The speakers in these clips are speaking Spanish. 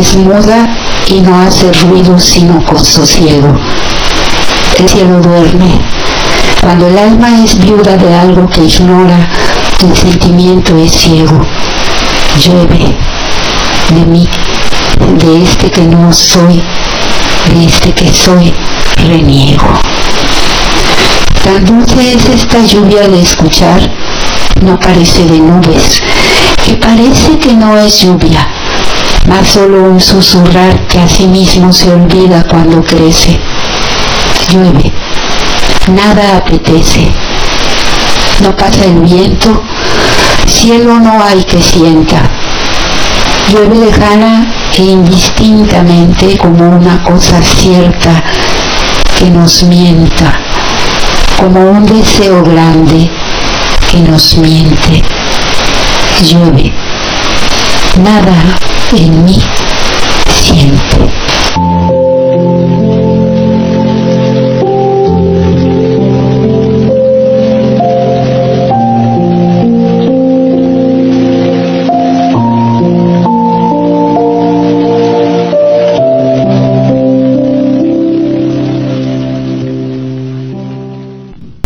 es y no hace ruido sino con sosiego. El cielo duerme. Cuando el alma es viuda de algo que ignora, el sentimiento es ciego. Llueve de mí, de este que no soy, de este que soy, reniego. Tan dulce es esta lluvia de escuchar, no parece de nubes, que parece que no es lluvia, mas solo un susurrar que a sí mismo se olvida cuando crece. Llueve, nada apetece, no pasa el viento, cielo no hay que sienta. Llueve lejana e indistintamente como una cosa cierta que nos mienta, como un deseo grande que nos miente. Llueve, nada en mí siente.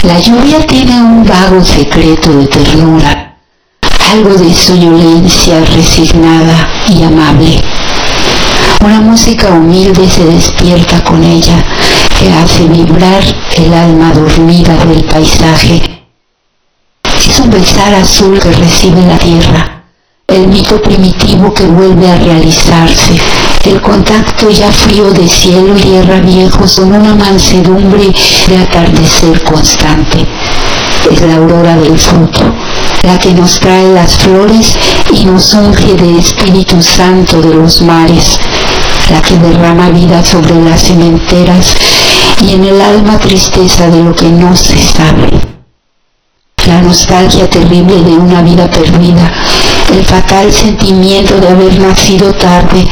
La lluvia tiene un vago secreto de ternura, algo de soñolencia resignada y amable. Una música humilde se despierta con ella, que hace vibrar el alma dormida del paisaje. Es un besar azul que recibe la tierra, el mito primitivo que vuelve a realizarse, el contacto ya frío de cielo y tierra viejos con una mansedumbre de atardecer constante. Es la aurora del fruto, la que nos trae las flores y nos unge de Espíritu Santo de los mares, la que derrama vida sobre las cementeras y en el alma tristeza de lo que no se sabe. La nostalgia terrible de una vida perdida el fatal sentimiento de haber nacido tarde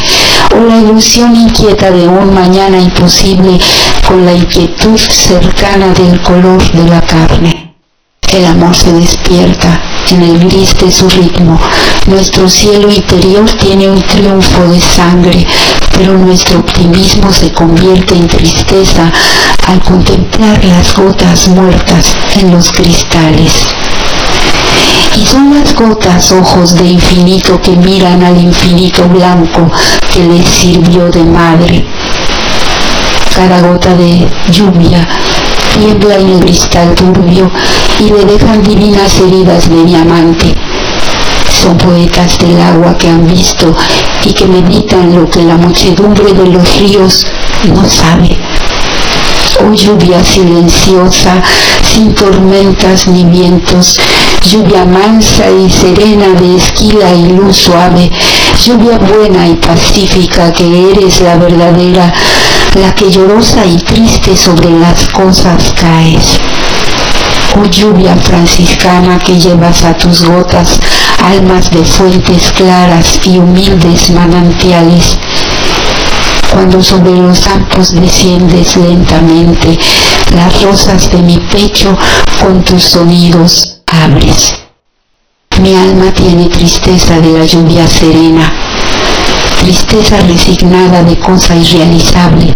o la ilusión inquieta de un mañana imposible con la inquietud cercana del color de la carne. El amor se despierta en el gris de su ritmo. Nuestro cielo interior tiene un triunfo de sangre, pero nuestro optimismo se convierte en tristeza al contemplar las gotas muertas en los cristales. Y son las gotas ojos de infinito que miran al infinito blanco que les sirvió de madre. Cada gota de lluvia tiembla en el cristal turbio y le dejan divinas heridas de diamante. Son poetas del agua que han visto y que meditan lo que la muchedumbre de los ríos no sabe. Oh lluvia silenciosa, sin tormentas ni vientos, lluvia mansa y serena de esquila y luz suave, lluvia buena y pacífica que eres la verdadera, la que llorosa y triste sobre las cosas caes. Oh lluvia franciscana que llevas a tus gotas almas de fuentes claras y humildes manantiales, cuando sobre los campos desciendes lentamente, las rosas de mi pecho con tus sonidos abres. Mi alma tiene tristeza de la lluvia serena, tristeza resignada de cosa irrealizable.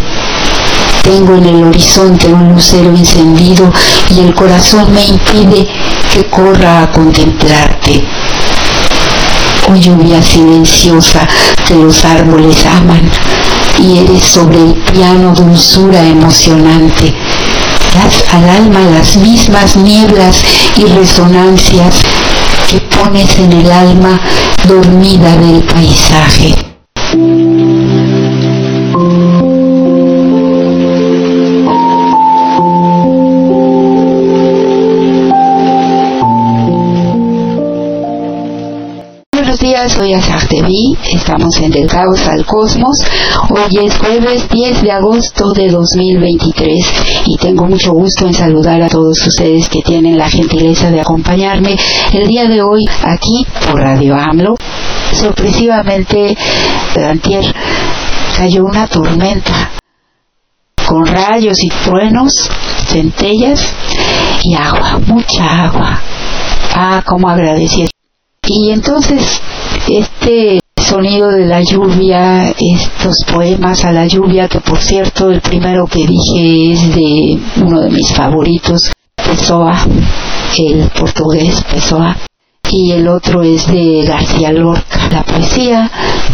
Tengo en el horizonte un lucero encendido y el corazón me impide que corra a contemplarte. Oh lluvia silenciosa que los árboles aman, y eres sobre el piano dulzura emocionante. Das al alma las mismas nieblas y resonancias que pones en el alma dormida del paisaje. Días, soy Azartevi, estamos en Del Caos al Cosmos. Hoy es jueves 10 de agosto de 2023 y tengo mucho gusto en saludar a todos ustedes que tienen la gentileza de acompañarme el día de hoy aquí por Radio AMLO. Sorpresivamente, antier cayó una tormenta con rayos y truenos, centellas y agua, mucha agua. Ah, cómo agradecí y entonces este sonido de la lluvia, estos poemas a la lluvia, que por cierto el primero que dije es de uno de mis favoritos, Pessoa, el portugués Pessoa, y el otro es de García Lorca, la poesía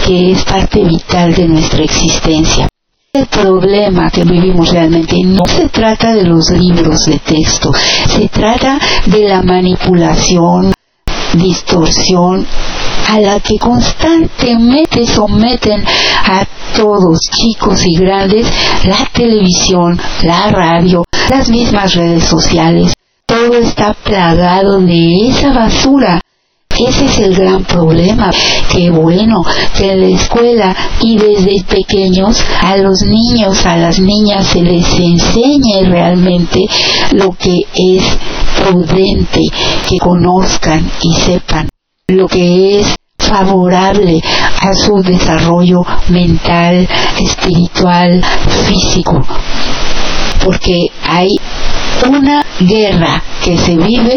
que es parte vital de nuestra existencia. El problema que vivimos realmente no se trata de los libros de texto, se trata de la manipulación, distorsión a la que constantemente someten a todos, chicos y grandes, la televisión, la radio, las mismas redes sociales. Todo está plagado de esa basura. Ese es el gran problema. Qué bueno que en la escuela y desde pequeños a los niños, a las niñas se les enseñe realmente lo que es prudente, que conozcan y sepan lo que es favorable a su desarrollo mental, espiritual, físico. Porque hay una guerra que se vive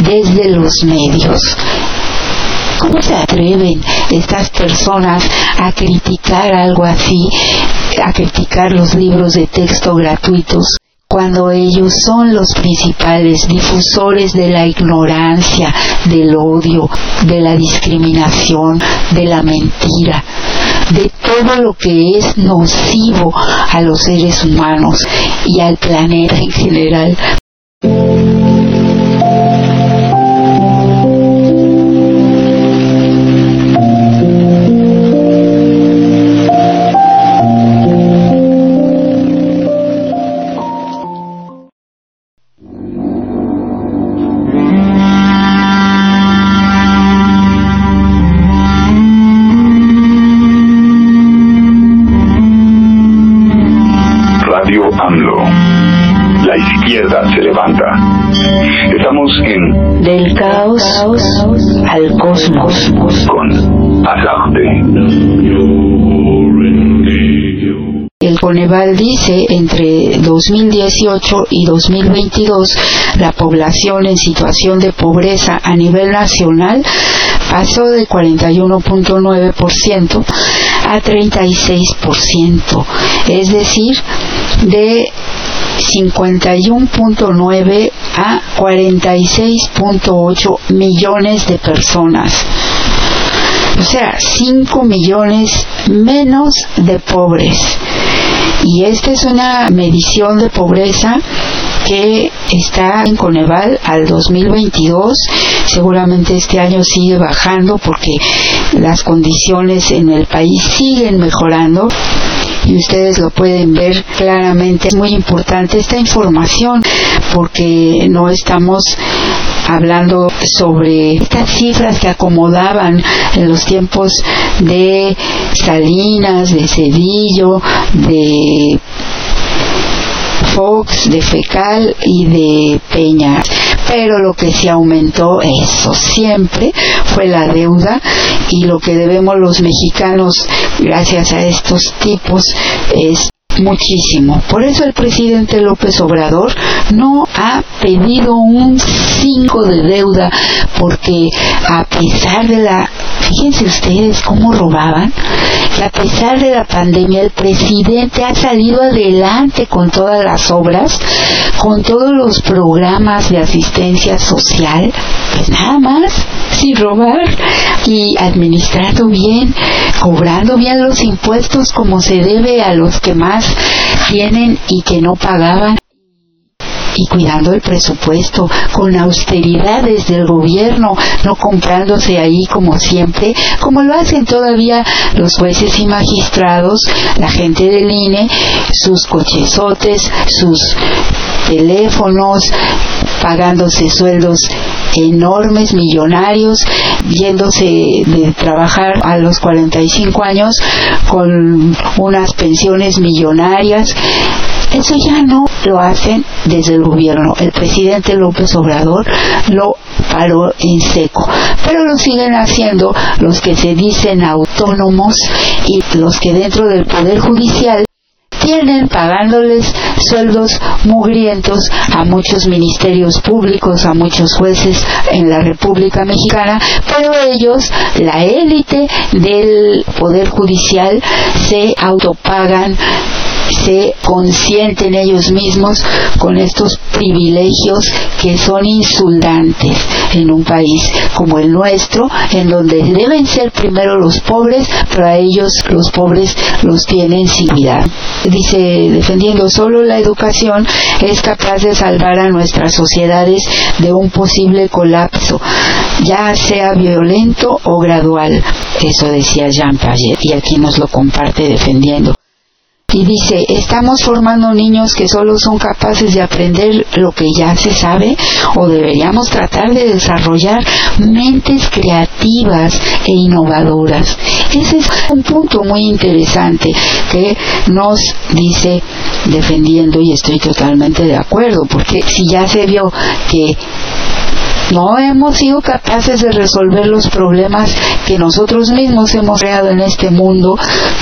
desde los medios. ¿Cómo se atreven estas personas a criticar algo así, a criticar los libros de texto gratuitos? Cuando ellos son los principales difusores de la ignorancia, del odio, de la discriminación, de la mentira, de todo lo que es nocivo a los seres humanos y al planeta en general. Izquierda se levanta. Estamos en Del caos al cosmos. con Azarte. El Coneval dice entre 2018 y 2022 la población en situación de pobreza a nivel nacional pasó de 41.9% a 36%, es decir, de 51.9 a 46.8 millones de personas. O sea, 5 millones menos de pobres. Y esta es una medición de pobreza que está en Coneval al 2022. Seguramente este año sigue bajando porque las condiciones en el país siguen mejorando y ustedes lo pueden ver claramente. Es muy importante esta información porque no estamos hablando sobre estas cifras que acomodaban en los tiempos de Salinas, de Cedillo, de Fox, de Fecal y de Peña. Pero lo que se aumentó, eso siempre, fue la deuda y lo que debemos los mexicanos gracias a estos tipos es muchísimo. Por eso el presidente López Obrador no ha pedido un 5 de deuda porque a pesar de la fíjense ustedes cómo robaban a pesar de la pandemia el presidente ha salido adelante con todas las obras, con todos los programas de asistencia social, pues nada más, sin robar y administrando bien, cobrando bien los impuestos como se debe a los que más tienen y que no pagaban. Y cuidando el presupuesto, con austeridad desde el gobierno, no comprándose ahí como siempre, como lo hacen todavía los jueces y magistrados, la gente del INE, sus cochezotes, sus teléfonos, pagándose sueldos enormes, millonarios, yéndose de trabajar a los 45 años con unas pensiones millonarias. Eso ya no lo hacen desde el gobierno. El presidente López Obrador lo paró en seco. Pero lo siguen haciendo los que se dicen autónomos y los que dentro del Poder Judicial tienen pagándoles sueldos mugrientos a muchos ministerios públicos, a muchos jueces en la República Mexicana, pero ellos, la élite del Poder Judicial, se autopagan se consienten ellos mismos con estos privilegios que son insultantes en un país como el nuestro, en donde deben ser primero los pobres, pero ellos los pobres los tienen sin cuidar. Dice, defendiendo solo la educación es capaz de salvar a nuestras sociedades de un posible colapso, ya sea violento o gradual. Eso decía Jean Piaget y aquí nos lo comparte defendiendo y dice, estamos formando niños que solo son capaces de aprender lo que ya se sabe o deberíamos tratar de desarrollar mentes creativas e innovadoras. Ese es un punto muy interesante que nos dice defendiendo y estoy totalmente de acuerdo porque si ya se vio que no hemos sido capaces de resolver los problemas que nosotros mismos hemos creado en este mundo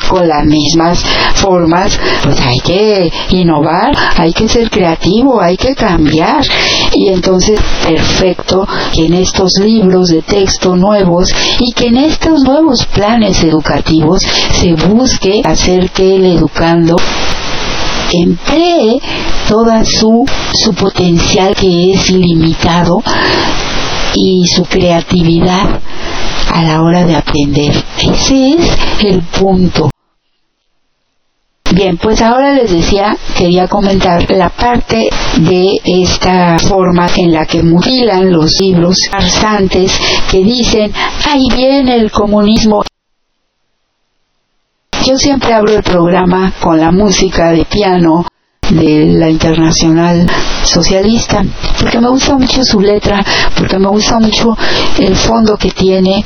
con las mismas formas, pues hay que innovar, hay que ser creativo, hay que cambiar. Y entonces, perfecto que en estos libros de texto nuevos y que en estos nuevos planes educativos se busque hacer que el educando emplee toda su, su potencial que es ilimitado y su creatividad a la hora de aprender. Ese es el punto. Bien, pues ahora les decía, quería comentar la parte de esta forma en la que mutilan los libros farsantes que dicen, ahí viene el comunismo. Yo siempre abro el programa con la música de piano de la internacional socialista porque me gusta mucho su letra porque me gusta mucho el fondo que tiene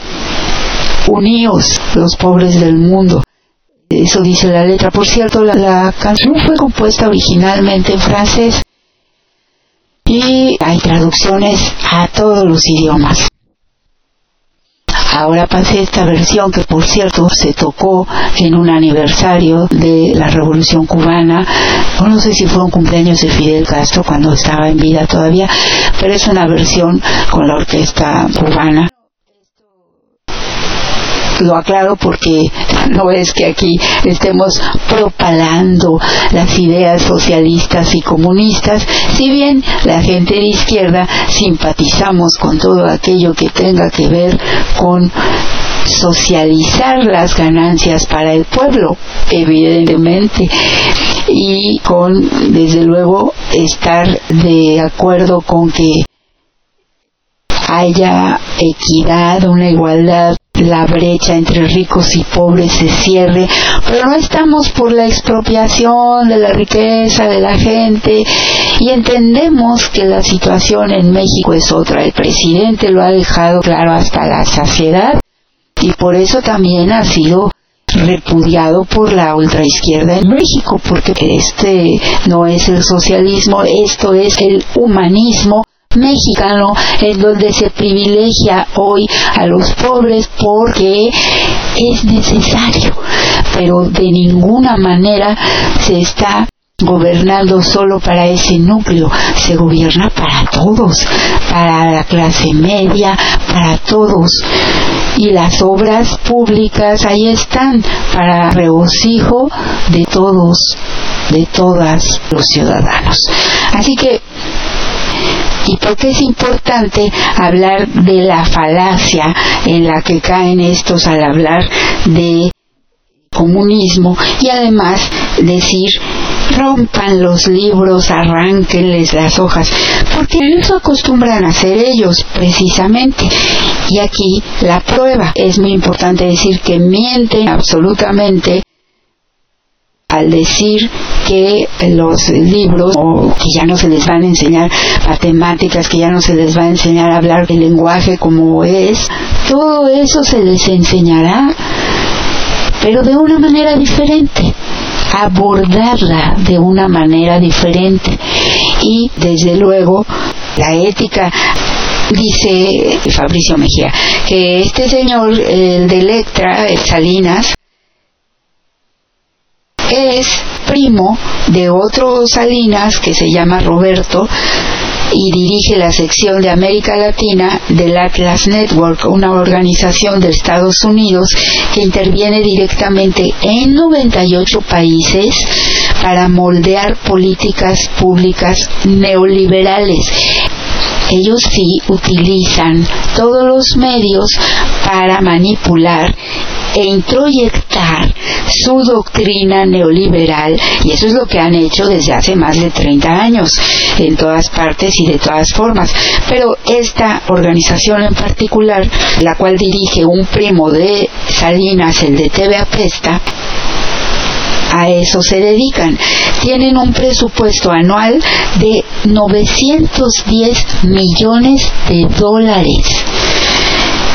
unidos los pobres del mundo eso dice la letra por cierto la, la canción fue compuesta originalmente en francés y hay traducciones a todos los idiomas. Ahora pasé esta versión que por cierto se tocó en un aniversario de la Revolución Cubana, no sé si fue un cumpleaños de Fidel Castro cuando estaba en vida todavía, pero es una versión con la orquesta cubana lo aclaro porque no es que aquí estemos propalando las ideas socialistas y comunistas, si bien la gente de izquierda simpatizamos con todo aquello que tenga que ver con socializar las ganancias para el pueblo, evidentemente, y con, desde luego, estar de acuerdo con que haya equidad, una igualdad la brecha entre ricos y pobres se cierre, pero no estamos por la expropiación de la riqueza de la gente y entendemos que la situación en México es otra. El presidente lo ha dejado claro hasta la saciedad y por eso también ha sido repudiado por la ultraizquierda en México, porque este no es el socialismo, esto es el humanismo mexicano en donde se privilegia hoy a los pobres porque es necesario, pero de ninguna manera se está gobernando solo para ese núcleo, se gobierna para todos, para la clase media, para todos. Y las obras públicas ahí están para regocijo de todos, de todas los ciudadanos. Así que ¿Y por qué es importante hablar de la falacia en la que caen estos al hablar de comunismo y además decir rompan los libros, arránquenles las hojas, porque eso acostumbran a hacer ellos precisamente. Y aquí la prueba es muy importante decir que mienten absolutamente al decir que los libros o que ya no se les van a enseñar matemáticas, que ya no se les va a enseñar a hablar el lenguaje como es, todo eso se les enseñará, pero de una manera diferente abordarla de una manera diferente. Y desde luego la ética dice Fabricio Mejía que este señor el de Electra Salinas es primo de otro Salinas que se llama Roberto y dirige la sección de América Latina del Atlas Network, una organización de Estados Unidos que interviene directamente en 98 países para moldear políticas públicas neoliberales. Ellos sí utilizan todos los medios para manipular e introyectar su doctrina neoliberal y eso es lo que han hecho desde hace más de 30 años en todas partes y de todas formas. Pero esta organización en particular, la cual dirige un primo de Salinas, el de TV Apesta, a eso se dedican. Tienen un presupuesto anual de 910 millones de dólares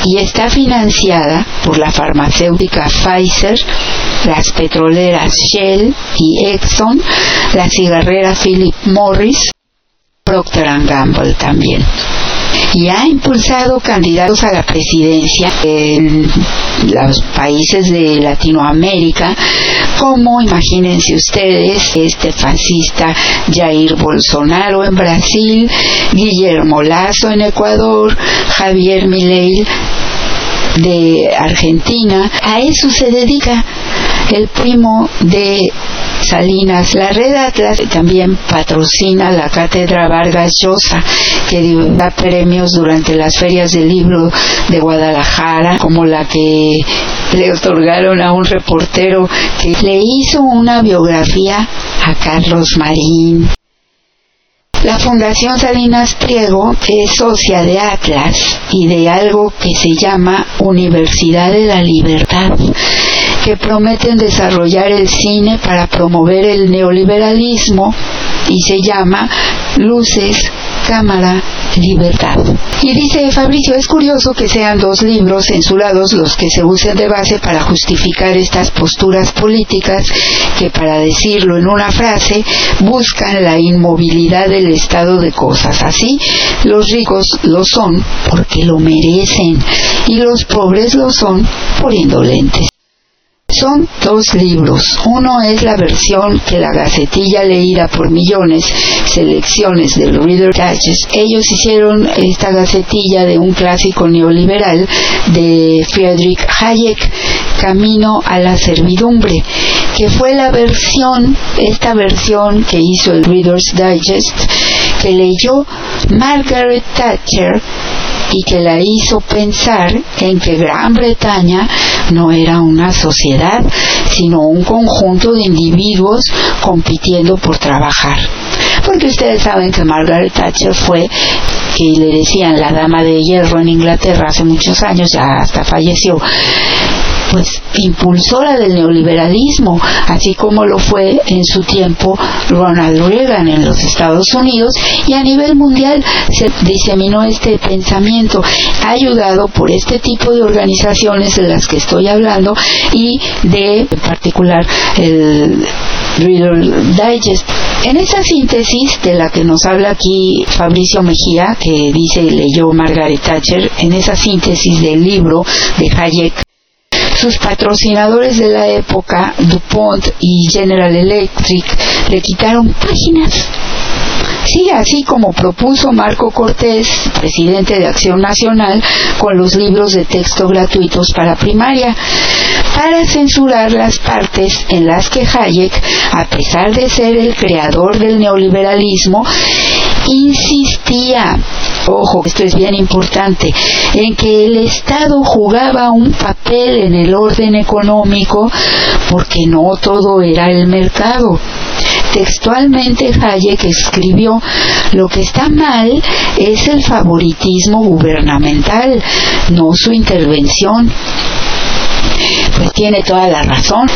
y está financiada por la farmacéutica Pfizer, las petroleras Shell y Exxon, la cigarrera Philip Morris, Procter Gamble también. Y ha impulsado candidatos a la presidencia en los países de Latinoamérica, como imagínense ustedes, este fascista Jair Bolsonaro en Brasil, Guillermo Lazo en Ecuador, Javier Milei de Argentina, a eso se dedica el primo de Salinas. La red Atlas también patrocina la cátedra Vargas Llosa, que da premios durante las ferias del libro de Guadalajara, como la que le otorgaron a un reportero que le hizo una biografía a Carlos Marín. La Fundación Salinas Priego es socia de Atlas y de algo que se llama Universidad de la Libertad que prometen desarrollar el cine para promover el neoliberalismo y se llama Luces cámara libertad. Y dice Fabricio, es curioso que sean dos libros censurados los que se usen de base para justificar estas posturas políticas que, para decirlo en una frase, buscan la inmovilidad del estado de cosas. Así, los ricos lo son porque lo merecen y los pobres lo son por indolentes. Son dos libros. Uno es la versión que la Gacetilla leída por millones, selecciones del Reader Digest. Ellos hicieron esta Gacetilla de un clásico neoliberal de Friedrich Hayek, Camino a la servidumbre, que fue la versión, esta versión que hizo el Reader's Digest, que leyó Margaret Thatcher y que la hizo pensar en que Gran Bretaña no era una sociedad, sino un conjunto de individuos compitiendo por trabajar. Porque ustedes saben que Margaret Thatcher fue que le decían la dama de hierro en Inglaterra hace muchos años, ya hasta falleció, pues impulsora del neoliberalismo, así como lo fue en su tiempo Ronald Reagan en los Estados Unidos y a nivel mundial se diseminó este pensamiento, ayudado por este tipo de organizaciones de las que estoy hablando y de particular el Reader Digest. En esa síntesis de la que nos habla aquí Fabricio Mejía, que dice leyó Margaret Thatcher, en esa síntesis del libro de Hayek, sus patrocinadores de la época, DuPont y General Electric, le quitaron páginas. Sí, así como propuso Marco Cortés, presidente de Acción Nacional, con los libros de texto gratuitos para primaria, para censurar las partes en las que Hayek, a pesar de ser el creador del neoliberalismo, insistía, ojo, esto es bien importante, en que el Estado jugaba un papel en el orden económico porque no todo era el mercado. Textualmente Hayek escribió, lo que está mal es el favoritismo gubernamental, no su intervención. Pues tiene toda la razón.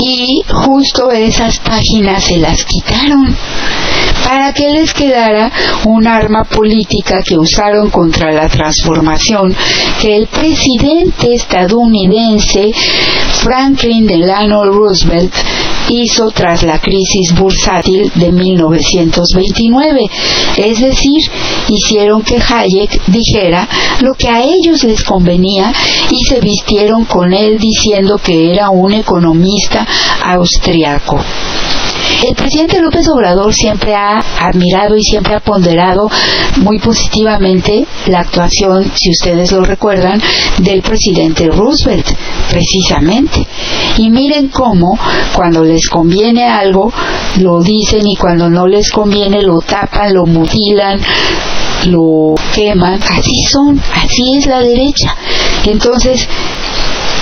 Y justo esas páginas se las quitaron para que les quedara un arma política que usaron contra la transformación que el presidente estadounidense Franklin Delano Roosevelt hizo tras la crisis bursátil de 1929. Es decir, hicieron que Hayek dijera lo que a ellos les convenía y se vistieron con él diciendo que era un economista austriaco. El presidente López Obrador siempre ha admirado y siempre ha ponderado muy positivamente la actuación, si ustedes lo recuerdan, del presidente Roosevelt, precisamente. Y miren cómo cuando les conviene algo, lo dicen y cuando no les conviene lo tapan, lo mutilan, lo queman. Así son, así es la derecha. Entonces,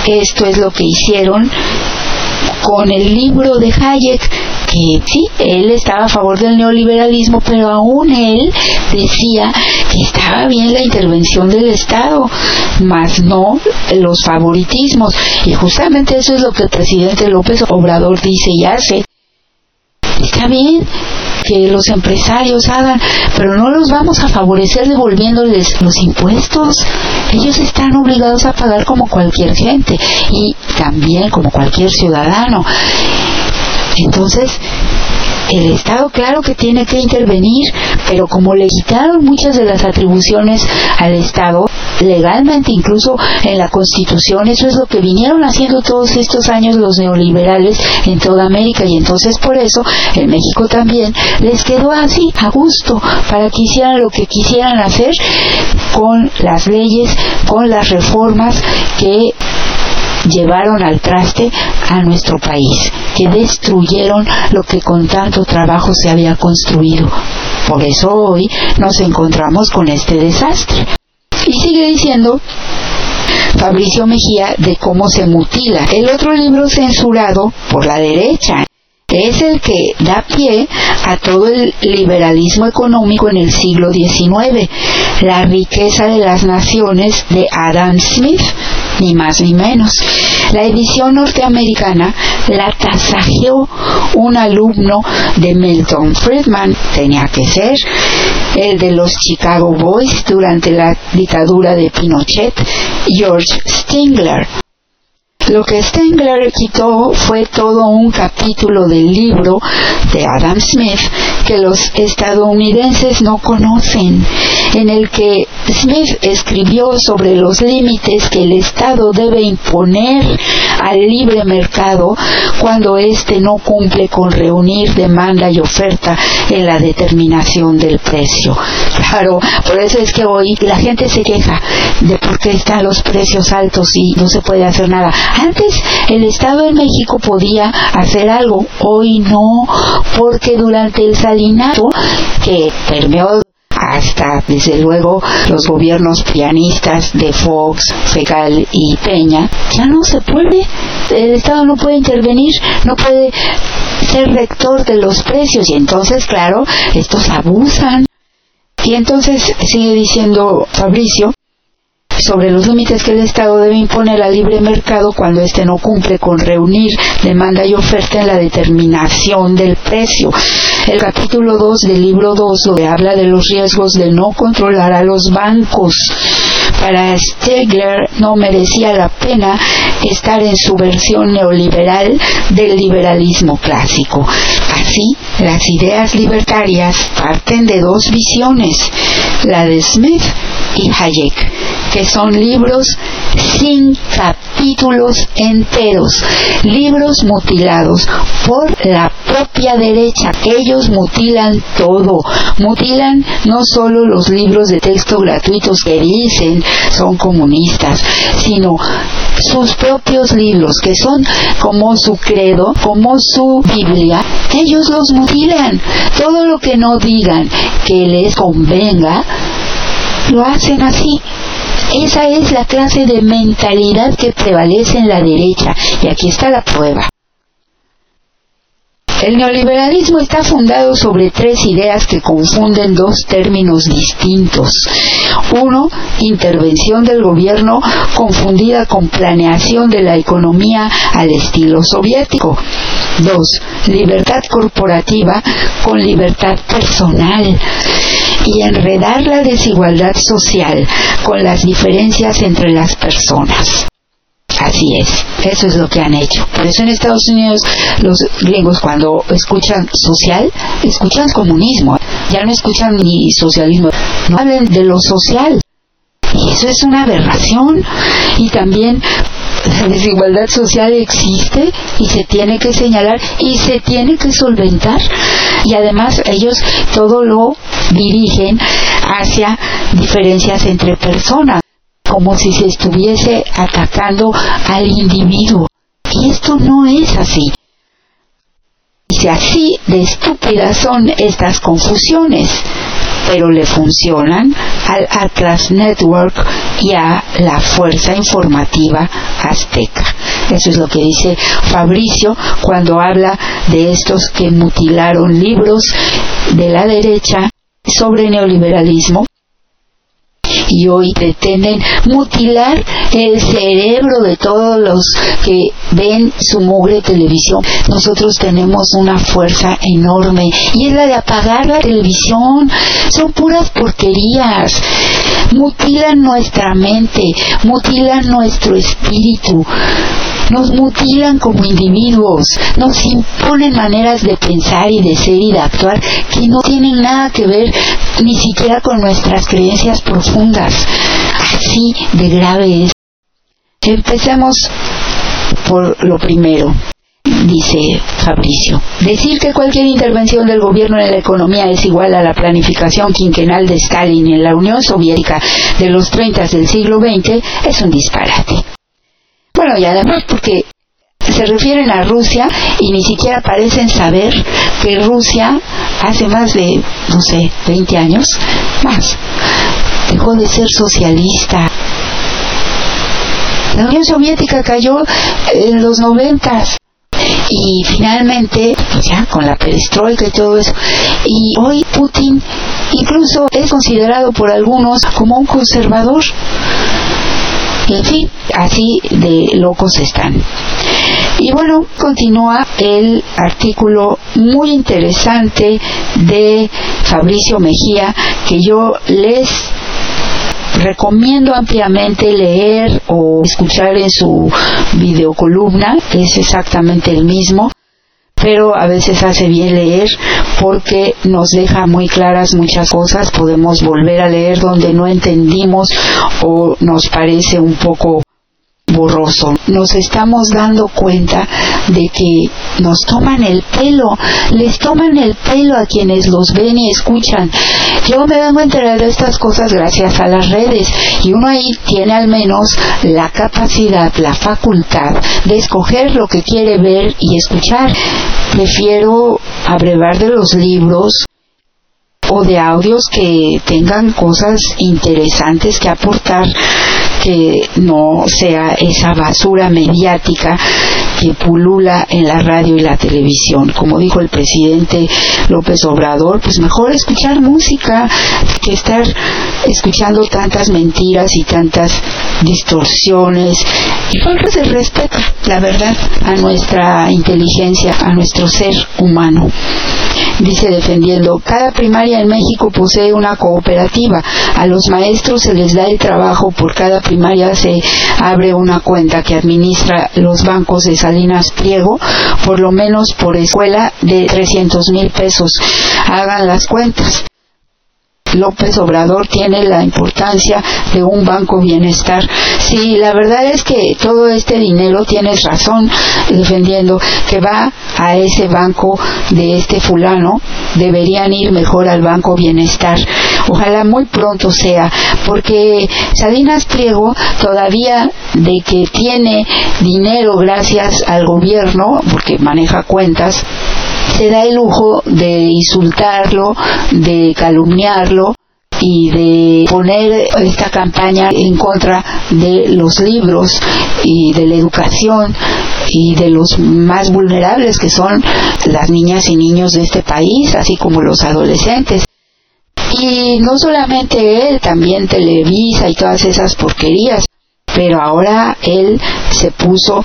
esto es lo que hicieron con el libro de Hayek que sí, él estaba a favor del neoliberalismo, pero aún él decía que estaba bien la intervención del Estado, más no los favoritismos. Y justamente eso es lo que el presidente López Obrador dice y hace. Está bien, que los empresarios hagan, pero no los vamos a favorecer devolviéndoles los impuestos. Ellos están obligados a pagar como cualquier gente y también como cualquier ciudadano. Entonces, el Estado claro que tiene que intervenir, pero como le quitaron muchas de las atribuciones al Estado, legalmente incluso en la Constitución, eso es lo que vinieron haciendo todos estos años los neoliberales en toda América y entonces por eso en México también les quedó así, a gusto, para que hicieran lo que quisieran hacer con las leyes, con las reformas que llevaron al traste a nuestro país, que destruyeron lo que con tanto trabajo se había construido. Por eso hoy nos encontramos con este desastre. Y sigue diciendo Fabricio Mejía de cómo se mutila. El otro libro censurado por la derecha es el que da pie a todo el liberalismo económico en el siglo XIX, La riqueza de las naciones de Adam Smith, ni más ni menos. La edición norteamericana la tasajeó un alumno de Milton Friedman, tenía que ser, el de los Chicago Boys durante la dictadura de Pinochet, George Stingler. Lo que Stengler quitó fue todo un capítulo del libro de Adam Smith que los estadounidenses no conocen, en el que Smith escribió sobre los límites que el Estado debe imponer al libre mercado cuando éste no cumple con reunir demanda y oferta en la determinación del precio. Claro, por eso es que hoy la gente se queja de por qué están los precios altos y no se puede hacer nada. Antes el Estado de México podía hacer algo, hoy no, porque durante el que permeó hasta desde luego los gobiernos pianistas de Fox, Fecal y Peña, ya no se puede, el Estado no puede intervenir, no puede ser rector de los precios y entonces claro, estos abusan. Y entonces sigue diciendo Fabricio, sobre los límites que el Estado debe imponer al libre mercado cuando éste no cumple con reunir demanda y oferta en la determinación del precio. El capítulo 2 del libro 2 donde habla de los riesgos de no controlar a los bancos. Para Stegler no merecía la pena estar en su versión neoliberal del liberalismo clásico. Así, las ideas libertarias parten de dos visiones, la de Smith y Hayek que son libros sin capítulos enteros, libros mutilados por la propia derecha. Ellos mutilan todo, mutilan no solo los libros de texto gratuitos que dicen son comunistas, sino sus propios libros, que son como su credo, como su Biblia, ellos los mutilan. Todo lo que no digan que les convenga, lo hacen así. Esa es la clase de mentalidad que prevalece en la derecha y aquí está la prueba. El neoliberalismo está fundado sobre tres ideas que confunden dos términos distintos. Uno, intervención del gobierno confundida con planeación de la economía al estilo soviético. Dos, libertad corporativa con libertad personal y enredar la desigualdad social con las diferencias entre las personas. Así es, eso es lo que han hecho. Por eso en Estados Unidos los gringos cuando escuchan social, escuchan comunismo, ya no escuchan ni socialismo, no hablan de lo social. Y eso es una aberración. Y también la desigualdad social existe y se tiene que señalar y se tiene que solventar. Y además ellos todo lo dirigen hacia diferencias entre personas como si se estuviese atacando al individuo. Y esto no es así. Y así de estúpidas son estas confusiones, pero le funcionan al Atlas Network y a la Fuerza Informativa Azteca. Eso es lo que dice Fabricio cuando habla de estos que mutilaron libros de la derecha sobre neoliberalismo y hoy pretenden mutilar el cerebro de todos los que ven su mugre televisión. Nosotros tenemos una fuerza enorme y es la de apagar la televisión. Son puras porquerías. Mutilan nuestra mente, mutilan nuestro espíritu nos mutilan como individuos, nos imponen maneras de pensar y de ser y de actuar que no tienen nada que ver ni siquiera con nuestras creencias profundas. Así de grave es. Empecemos por lo primero dice Fabricio. Decir que cualquier intervención del gobierno en la economía es igual a la planificación quinquenal de Stalin en la Unión Soviética de los 30 del siglo XX es un disparate. Bueno, y además porque se refieren a Rusia y ni siquiera parecen saber que Rusia hace más de, no sé, 20 años, más, dejó de ser socialista. La Unión Soviética cayó en los noventas y finalmente, pues ya con la perestroika y todo eso, y hoy Putin incluso es considerado por algunos como un conservador. En fin, así de locos están. Y bueno, continúa el artículo muy interesante de Fabricio Mejía que yo les recomiendo ampliamente leer o escuchar en su videocolumna, es exactamente el mismo, pero a veces hace bien leer porque nos deja muy claras muchas cosas, podemos volver a leer donde no entendimos o nos parece un poco borroso. Nos estamos dando cuenta de que nos toman el pelo, les toman el pelo a quienes los ven y escuchan. Yo me vengo a enterar de estas cosas gracias a las redes y uno ahí tiene al menos la capacidad, la facultad de escoger lo que quiere ver y escuchar. Prefiero abrevar de los libros o de audios que tengan cosas interesantes que aportar que no sea esa basura mediática que pulula en la radio y la televisión. Como dijo el presidente López Obrador, pues mejor escuchar música que estar escuchando tantas mentiras y tantas distorsiones y falta de respeto, la verdad, a nuestra inteligencia, a nuestro ser humano. Dice defendiendo, cada primaria en México posee una cooperativa. A los maestros se les da el trabajo por cada primaria se abre una cuenta que administra los bancos de Salinas Pliego, por lo menos por escuela de 300 mil pesos. Hagan las cuentas. López Obrador tiene la importancia de un banco bienestar. Sí, la verdad es que todo este dinero, tienes razón defendiendo, que va a ese banco de este fulano, deberían ir mejor al banco bienestar. Ojalá muy pronto sea, porque Salinas Pliego todavía de que tiene dinero gracias al gobierno, porque maneja cuentas, se da el lujo de insultarlo, de calumniarlo y de poner esta campaña en contra de los libros y de la educación y de los más vulnerables que son las niñas y niños de este país, así como los adolescentes. Y no solamente él, también Televisa y todas esas porquerías pero ahora él se puso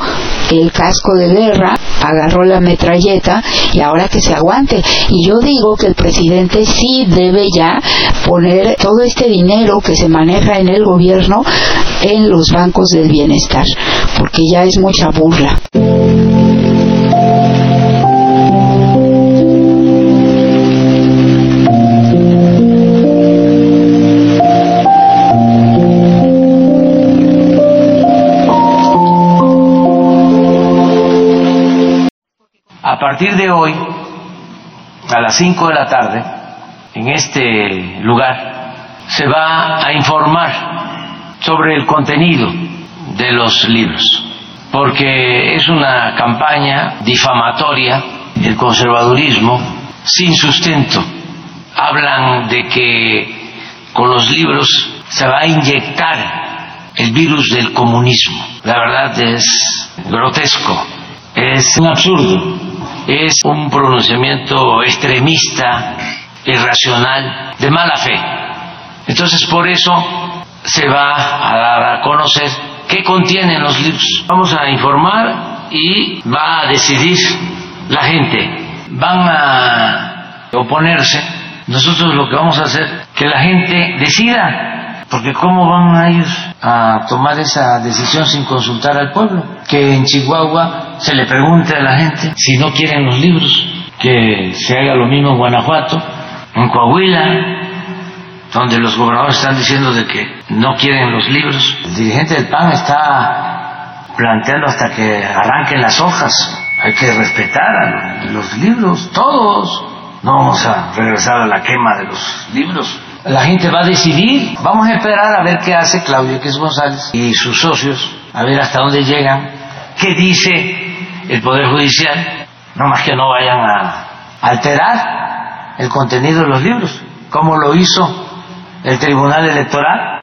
el casco de guerra, agarró la metralleta y ahora que se aguante. Y yo digo que el presidente sí debe ya poner todo este dinero que se maneja en el gobierno en los bancos del bienestar, porque ya es mucha burla. A partir de hoy, a las 5 de la tarde, en este lugar, se va a informar sobre el contenido de los libros, porque es una campaña difamatoria, el conservadurismo, sin sustento. Hablan de que con los libros se va a inyectar el virus del comunismo. La verdad es grotesco, es un absurdo es un pronunciamiento extremista, irracional, de mala fe. Entonces por eso se va a dar a conocer qué contienen los libros. Vamos a informar y va a decidir la gente. Van a oponerse. Nosotros lo que vamos a hacer, que la gente decida, porque ¿cómo van a ellos a tomar esa decisión sin consultar al pueblo? Que en Chihuahua se le pregunte a la gente si no quieren los libros, que se haga lo mismo en Guanajuato, en Coahuila, donde los gobernadores están diciendo de que no quieren los libros. El dirigente del PAN está planteando hasta que arranquen las hojas. Hay que respetar a los libros, todos. No vamos a regresar a la quema de los libros. La gente va a decidir. Vamos a esperar a ver qué hace Claudio X González y sus socios, a ver hasta dónde llegan, qué dice el Poder Judicial, no más que no vayan a alterar el contenido de los libros, como lo hizo el Tribunal Electoral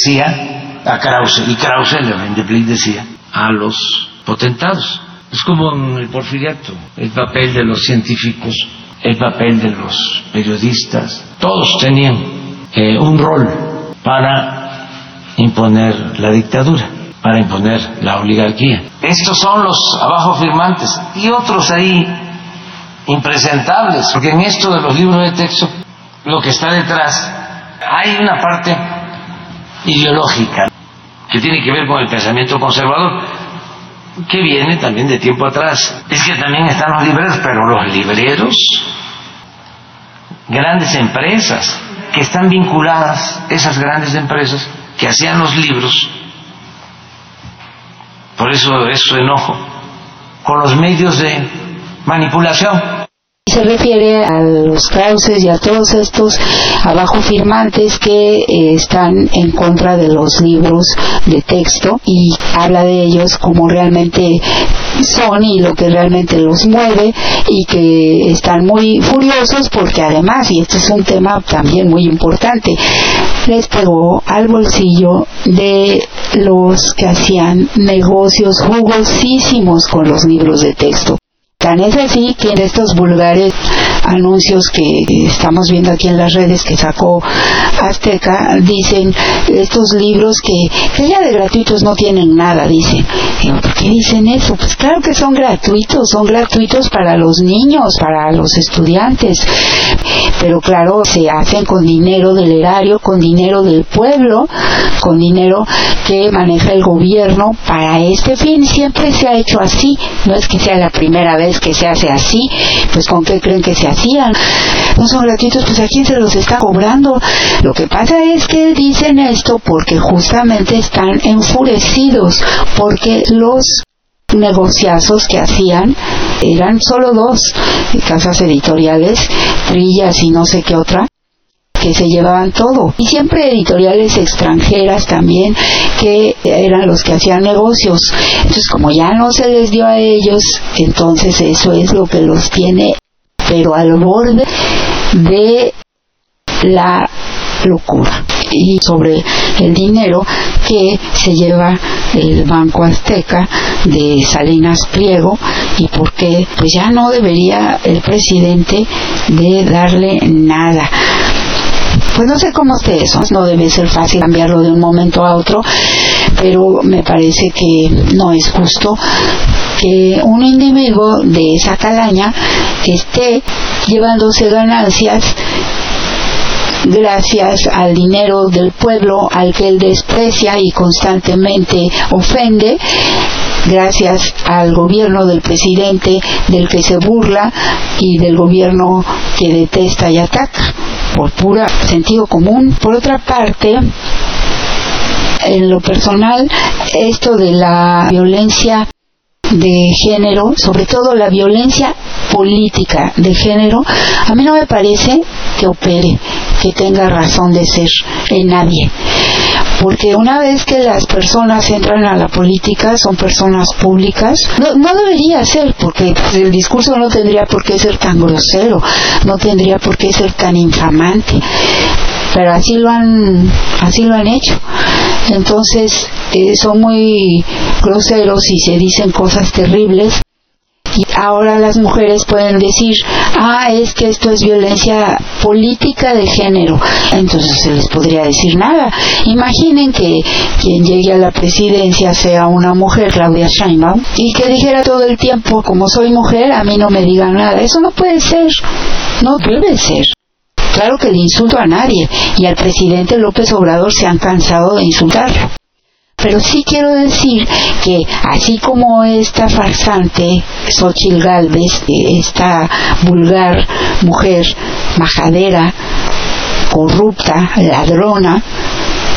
pleitesía a Krause y Krause le vende pleitesía a los potentados. Es como en el porfiriato, el papel de los científicos, el papel de los periodistas, todos tenían eh, un rol para imponer la dictadura, para imponer la oligarquía. Estos son los abajo firmantes y otros ahí impresentables, porque en esto de los libros de texto, lo que está detrás, hay una parte ideológica que tiene que ver con el pensamiento conservador, que viene también de tiempo atrás. Es que también están los libreros, pero los libreros, grandes empresas, que están vinculadas, esas grandes empresas que hacían los libros, por eso es su enojo, con los medios de manipulación se refiere a los cauces y a todos estos abajo firmantes que eh, están en contra de los libros de texto y habla de ellos como realmente son y lo que realmente los mueve y que están muy furiosos porque además, y este es un tema también muy importante, les pegó al bolsillo de los que hacían negocios jugosísimos con los libros de texto. Tan es así que en estos vulgares anuncios que estamos viendo aquí en las redes que sacó Azteca, dicen estos libros que, que ya de gratuitos no tienen nada, dicen. ¿Por qué dicen eso? Pues claro que son gratuitos, son gratuitos para los niños, para los estudiantes, pero claro, se hacen con dinero del erario, con dinero del pueblo, con dinero que maneja el gobierno para este fin. Siempre se ha hecho así, no es que sea la primera vez que se hace así, pues con qué creen que se No son gratuitos, pues a quién se los está cobrando. Lo que pasa es que dicen esto porque justamente están enfurecidos, porque los negociazos que hacían eran solo dos casas editoriales, Trillas y no sé qué otra, que se llevaban todo. Y siempre editoriales extranjeras también que eran los que hacían negocios. Entonces, como ya no se les dio a ellos, entonces eso es lo que los tiene, pero al borde de la locura. Y sobre el dinero que se lleva el Banco Azteca de Salinas Pliego y por qué pues ya no debería el presidente de darle nada. Pues no sé cómo esté eso, no debe ser fácil cambiarlo de un momento a otro, pero me parece que no es justo que un individuo de esa calaña esté llevándose ganancias gracias al dinero del pueblo al que él desprecia y constantemente ofende, gracias al gobierno del presidente del que se burla y del gobierno que detesta y ataca por pura sentido común. Por otra parte, en lo personal, esto de la violencia de género, sobre todo la violencia política de género, a mí no me parece que opere, que tenga razón de ser en nadie. Porque una vez que las personas entran a la política, son personas públicas, no, no debería ser, porque el discurso no tendría por qué ser tan grosero, no tendría por qué ser tan infamante pero así lo han así lo han hecho entonces eh, son muy groseros y se dicen cosas terribles y ahora las mujeres pueden decir, ah, es que esto es violencia política de género. Entonces se les podría decir nada. Imaginen que quien llegue a la presidencia sea una mujer, Claudia Sheinbaum, y que dijera todo el tiempo, como soy mujer, a mí no me digan nada. Eso no puede ser. No debe ser. Claro que le insulto a nadie y al presidente López Obrador se han cansado de insultarlo. Pero sí quiero decir que así como esta farsante Xochil Galvez, esta vulgar mujer majadera, corrupta, ladrona,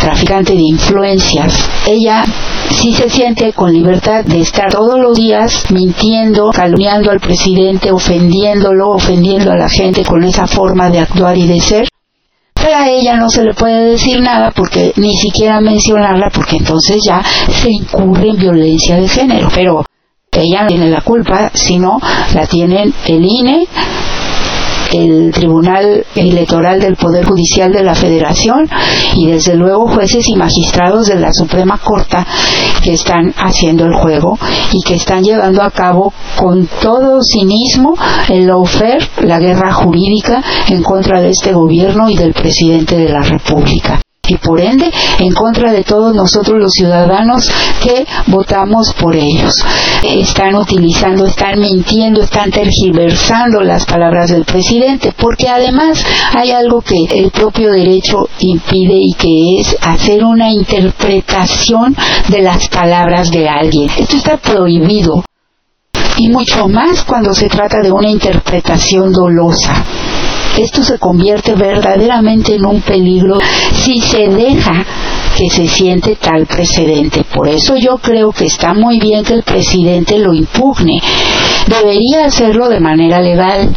traficante de influencias, ella sí se siente con libertad de estar todos los días mintiendo, calumniando al presidente, ofendiéndolo, ofendiendo a la gente con esa forma de actuar y de ser a ella no se le puede decir nada porque ni siquiera mencionarla porque entonces ya se incurre en violencia de género. Pero ella no tiene la culpa, sino la tienen el INE, el Tribunal Electoral del Poder Judicial de la Federación y desde luego jueces y magistrados de la Suprema Corte que están haciendo el juego y que están llevando a cabo con todo cinismo el lawfare, la guerra jurídica en contra de este gobierno y del presidente de la República y por ende en contra de todos nosotros los ciudadanos que votamos por ellos. Están utilizando, están mintiendo, están tergiversando las palabras del presidente, porque además hay algo que el propio derecho impide y que es hacer una interpretación de las palabras de alguien. Esto está prohibido. Y mucho más cuando se trata de una interpretación dolosa esto se convierte verdaderamente en un peligro si se deja que se siente tal precedente. Por eso yo creo que está muy bien que el presidente lo impugne. Debería hacerlo de manera legal.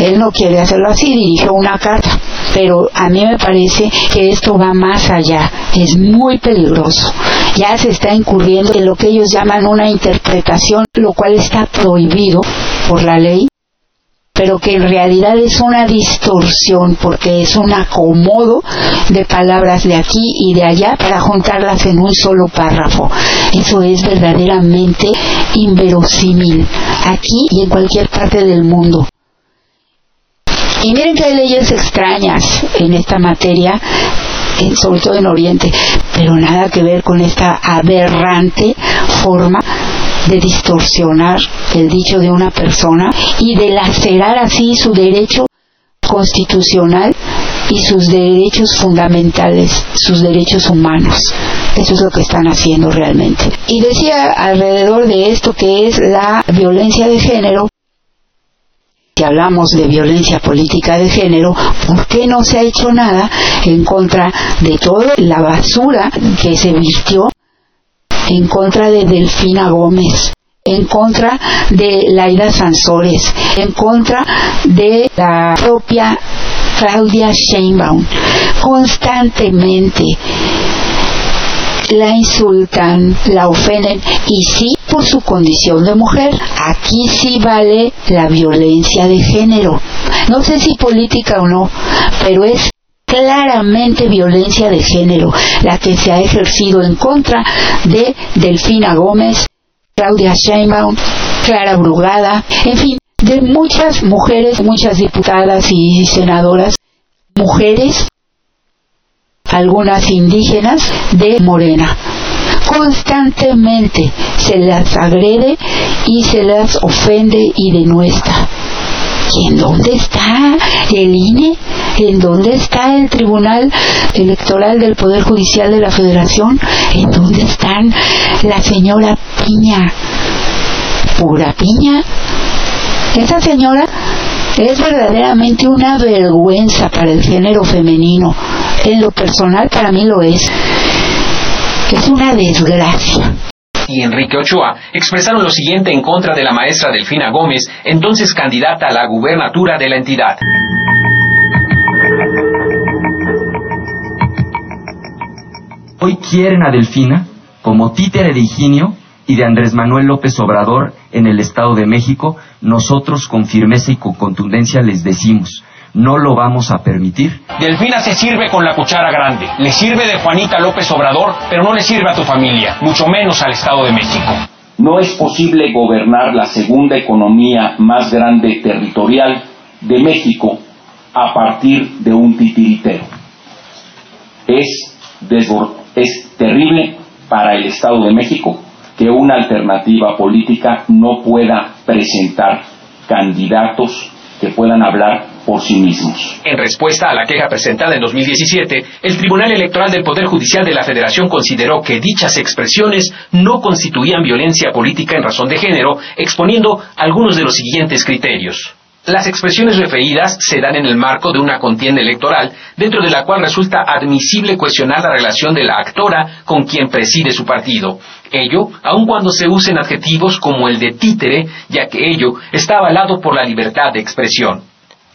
Él no quiere hacerlo así, dirigió una carta. Pero a mí me parece que esto va más allá, es muy peligroso. Ya se está incurriendo en lo que ellos llaman una interpretación, lo cual está prohibido por la ley pero que en realidad es una distorsión porque es un acomodo de palabras de aquí y de allá para juntarlas en un solo párrafo. Eso es verdaderamente inverosímil aquí y en cualquier parte del mundo. Y miren que hay leyes extrañas en esta materia, sobre todo en Oriente, pero nada que ver con esta aberrante forma de distorsionar el dicho de una persona y de lacerar así su derecho constitucional y sus derechos fundamentales, sus derechos humanos. Eso es lo que están haciendo realmente. Y decía alrededor de esto que es la violencia de género, si hablamos de violencia política de género, ¿por qué no se ha hecho nada en contra de toda la basura que se vistió en contra de Delfina Gómez, en contra de Laida Sansores, en contra de la propia Claudia Sheinbaum. Constantemente la insultan, la ofenden y sí por su condición de mujer. Aquí sí vale la violencia de género. No sé si política o no, pero es claramente violencia de género, la que se ha ejercido en contra de Delfina Gómez, Claudia Sheinbaum, Clara Brugada, en fin, de muchas mujeres, muchas diputadas y senadoras, mujeres, algunas indígenas de Morena. Constantemente se las agrede y se las ofende y denuestra. ¿Y en dónde está el INE? ¿En dónde está el Tribunal Electoral del Poder Judicial de la Federación? ¿En dónde están la señora Piña? ¿Pura Piña? Esa señora es verdaderamente una vergüenza para el género femenino. En lo personal para mí lo es. Es una desgracia y Enrique Ochoa expresaron lo siguiente en contra de la maestra Delfina Gómez, entonces candidata a la gubernatura de la entidad. Hoy quieren a Delfina como títere de Higinio y de Andrés Manuel López Obrador en el Estado de México, nosotros con firmeza y con contundencia les decimos, no lo vamos a permitir. Delfina se sirve con la cuchara grande. Le sirve de Juanita López Obrador, pero no le sirve a tu familia, mucho menos al Estado de México. No es posible gobernar la segunda economía más grande territorial de México a partir de un titiritero. Es, es terrible para el Estado de México que una alternativa política no pueda presentar candidatos que puedan hablar por sí mismos. En respuesta a la queja presentada en 2017, el Tribunal Electoral del Poder Judicial de la Federación consideró que dichas expresiones no constituían violencia política en razón de género, exponiendo algunos de los siguientes criterios. Las expresiones referidas se dan en el marco de una contienda electoral, dentro de la cual resulta admisible cuestionar la relación de la actora con quien preside su partido. Ello, aun cuando se usen adjetivos como el de títere, ya que ello está avalado por la libertad de expresión.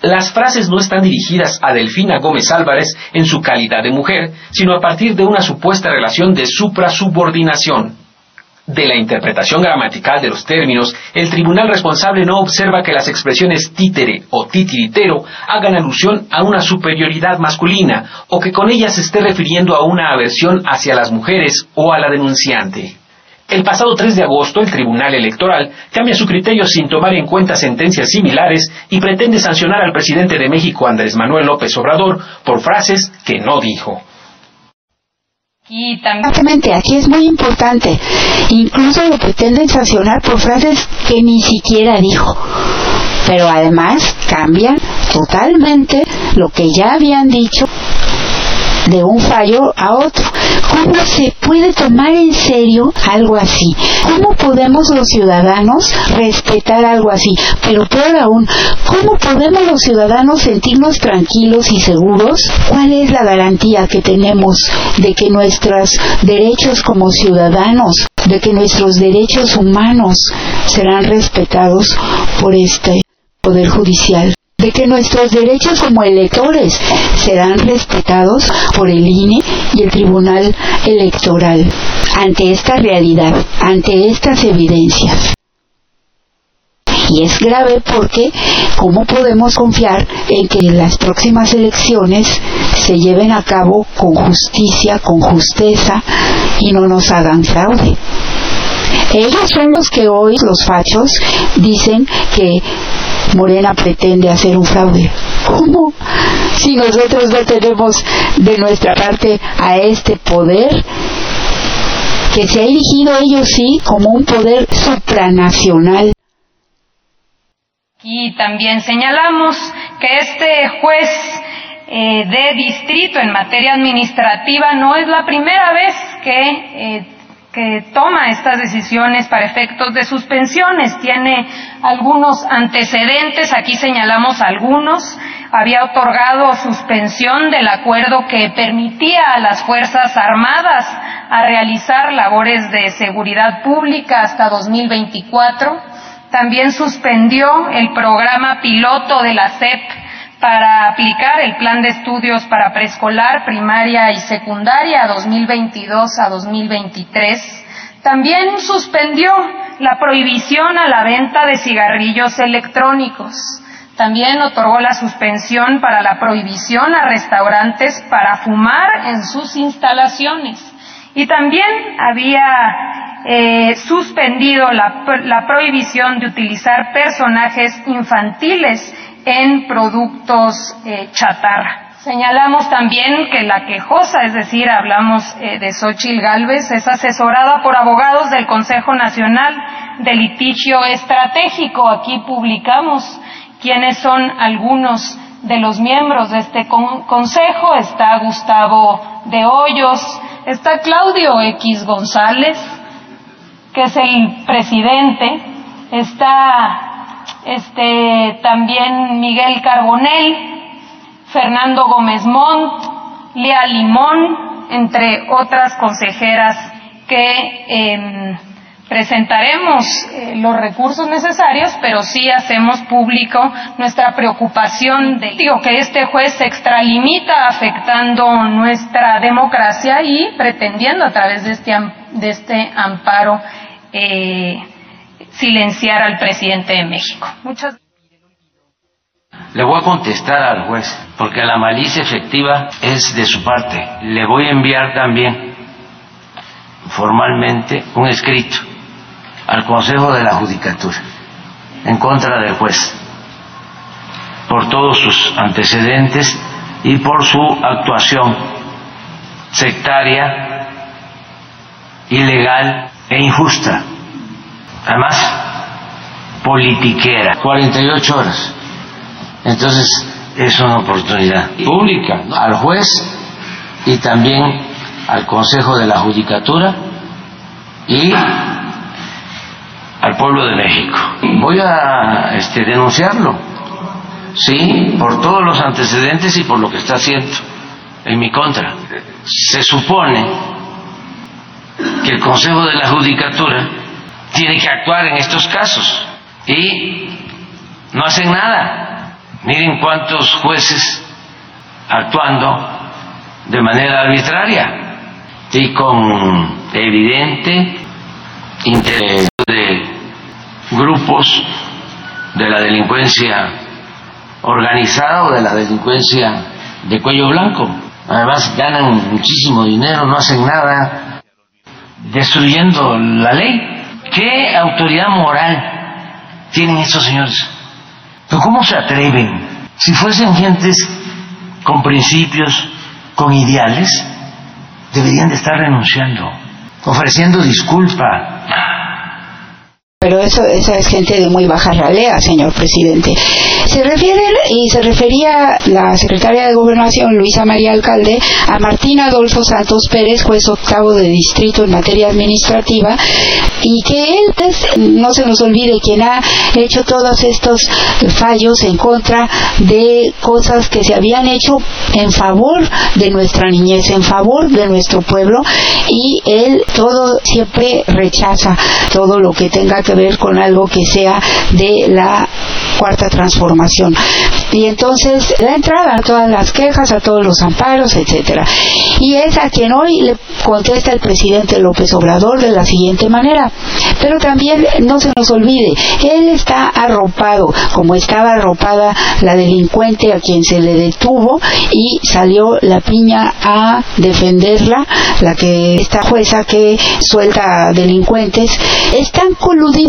Las frases no están dirigidas a Delfina Gómez Álvarez en su calidad de mujer, sino a partir de una supuesta relación de supra-subordinación. de la interpretación gramatical de los términos, el tribunal responsable no observa que las expresiones títere o titiritero hagan alusión a una superioridad masculina o que con ellas se esté refiriendo a una aversión hacia las mujeres o a la denunciante. El pasado 3 de agosto, el Tribunal Electoral cambia su criterio sin tomar en cuenta sentencias similares y pretende sancionar al presidente de México, Andrés Manuel López Obrador, por frases que no dijo. Y también aquí es muy importante, incluso lo pretenden sancionar por frases que ni siquiera dijo. Pero además cambian totalmente lo que ya habían dicho de un fallo a otro. ¿Cómo se puede tomar en serio algo así? ¿Cómo podemos los ciudadanos respetar algo así? Pero peor aún, ¿cómo podemos los ciudadanos sentirnos tranquilos y seguros? ¿Cuál es la garantía que tenemos de que nuestros derechos como ciudadanos, de que nuestros derechos humanos serán respetados por este Poder Judicial? De que nuestros derechos como electores serán respetados por el INE y el Tribunal Electoral ante esta realidad, ante estas evidencias. Y es grave porque ¿cómo podemos confiar en que las próximas elecciones se lleven a cabo con justicia, con justeza y no nos hagan fraude? Ellos son los que hoy, los fachos, dicen que Morena pretende hacer un fraude. ¿Cómo? Si nosotros no tenemos de nuestra parte a este poder que se ha erigido ellos sí como un poder supranacional. Y también señalamos que este juez eh, de distrito en materia administrativa no es la primera vez que eh, que toma estas decisiones para efectos de suspensiones. Tiene algunos antecedentes, aquí señalamos algunos. Había otorgado suspensión del acuerdo que permitía a las Fuerzas Armadas a realizar labores de seguridad pública hasta 2024. También suspendió el programa piloto de la CEP para aplicar el plan de estudios para preescolar, primaria y secundaria 2022 a 2023. También suspendió la prohibición a la venta de cigarrillos electrónicos. También otorgó la suspensión para la prohibición a restaurantes para fumar en sus instalaciones. Y también había eh, suspendido la, la prohibición de utilizar personajes infantiles en productos eh, chatarra. Señalamos también que la quejosa, es decir, hablamos eh, de Xochil Gálvez, es asesorada por abogados del Consejo Nacional de Litigio Estratégico. Aquí publicamos quiénes son algunos de los miembros de este consejo. Está Gustavo de Hoyos, está Claudio X González, que es el presidente, está este, también Miguel Carbonell, Fernando Gómez Montt, Lea Limón, entre otras consejeras que em, presentaremos eh, los recursos necesarios, pero sí hacemos público nuestra preocupación de que este juez se extralimita afectando nuestra democracia y pretendiendo a través de este, de este amparo eh, silenciar al presidente de México. Muchas le voy a contestar al juez, porque la malicia efectiva es de su parte. Le voy a enviar también formalmente un escrito al Consejo de la Judicatura en contra del juez por todos sus antecedentes y por su actuación sectaria, ilegal e injusta además politiquera, 48 horas. Entonces es una oportunidad pública al juez y también al Consejo de la Judicatura y al pueblo de México. Voy a este, denunciarlo, sí, por todos los antecedentes y por lo que está haciendo en mi contra. Se supone que el Consejo de la Judicatura tiene que actuar en estos casos y no hacen nada. Miren cuántos jueces actuando de manera arbitraria y con evidente de grupos de la delincuencia organizada o de la delincuencia de cuello blanco. Además ganan muchísimo dinero, no hacen nada, destruyendo la ley. ¿Qué autoridad moral tienen estos señores? ¿Pero cómo se atreven? Si fuesen gentes con principios, con ideales, deberían de estar renunciando, ofreciendo disculpa, pero eso, esa es gente de muy baja ralea, señor presidente. Se refiere, y se refería la secretaria de Gobernación, Luisa María Alcalde, a Martín Adolfo Santos Pérez, juez octavo de distrito en materia administrativa, y que él, pues, no se nos olvide, quien ha hecho todos estos fallos en contra de cosas que se habían hecho en favor de nuestra niñez, en favor de nuestro pueblo, y él todo siempre rechaza todo lo que tenga que ver con algo que sea de la cuarta transformación. Y entonces la entrada a todas las quejas, a todos los amparos, etcétera. Y es a quien hoy le contesta el presidente López Obrador de la siguiente manera. Pero también no se nos olvide, él está arropado, como estaba arropada la delincuente a quien se le detuvo y salió la piña a defenderla, la que esta jueza que suelta delincuentes, están coludidos,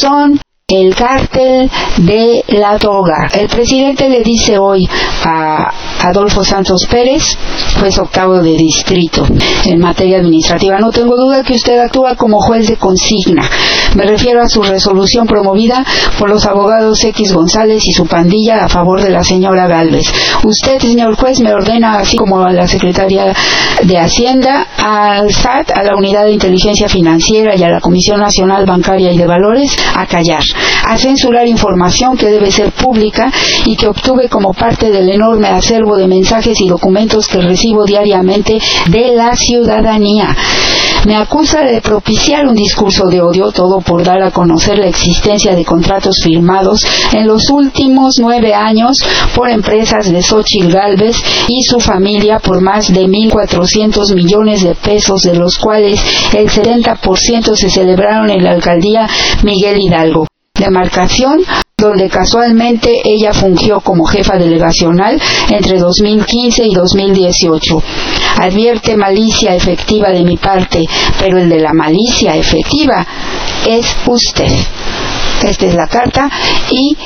son el cártel de la droga. El presidente le dice hoy a Adolfo Santos Pérez, juez octavo de distrito en materia administrativa, no tengo duda que usted actúa como juez de consigna. Me refiero a su resolución promovida por los abogados X González y su pandilla a favor de la señora Galvez. Usted, señor juez, me ordena, así como a la secretaria de Hacienda, al SAT, a la Unidad de Inteligencia Financiera y a la Comisión Nacional Bancaria y de Valores, a callar a censurar información que debe ser pública y que obtuve como parte del enorme acervo de mensajes y documentos que recibo diariamente de la ciudadanía. Me acusa de propiciar un discurso de odio, todo por dar a conocer la existencia de contratos firmados en los últimos nueve años por empresas de Xochitl Galvez y su familia por más de 1.400 millones de pesos, de los cuales el 70% se celebraron en la alcaldía Miguel Hidalgo demarcación donde casualmente ella fungió como jefa delegacional entre 2015 y 2018. Advierte malicia efectiva de mi parte, pero el de la malicia efectiva es usted. Esta es la carta y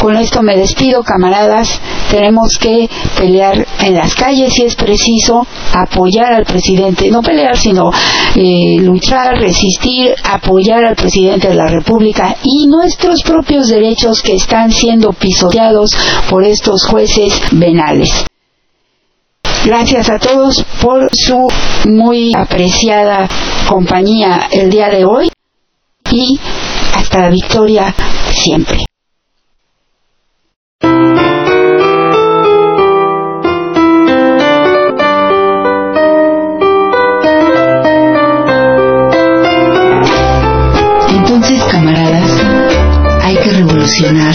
con esto me despido, camaradas. Tenemos que pelear en las calles si es preciso, apoyar al presidente, no pelear, sino eh, luchar, resistir, apoyar al presidente de la República y nuestros propios derechos que están siendo pisoteados por estos jueces venales. Gracias a todos por su muy apreciada compañía el día de hoy y hasta la victoria siempre. Entonces, camaradas, hay que revolucionar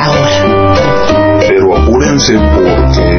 ahora. Pero apúrense porque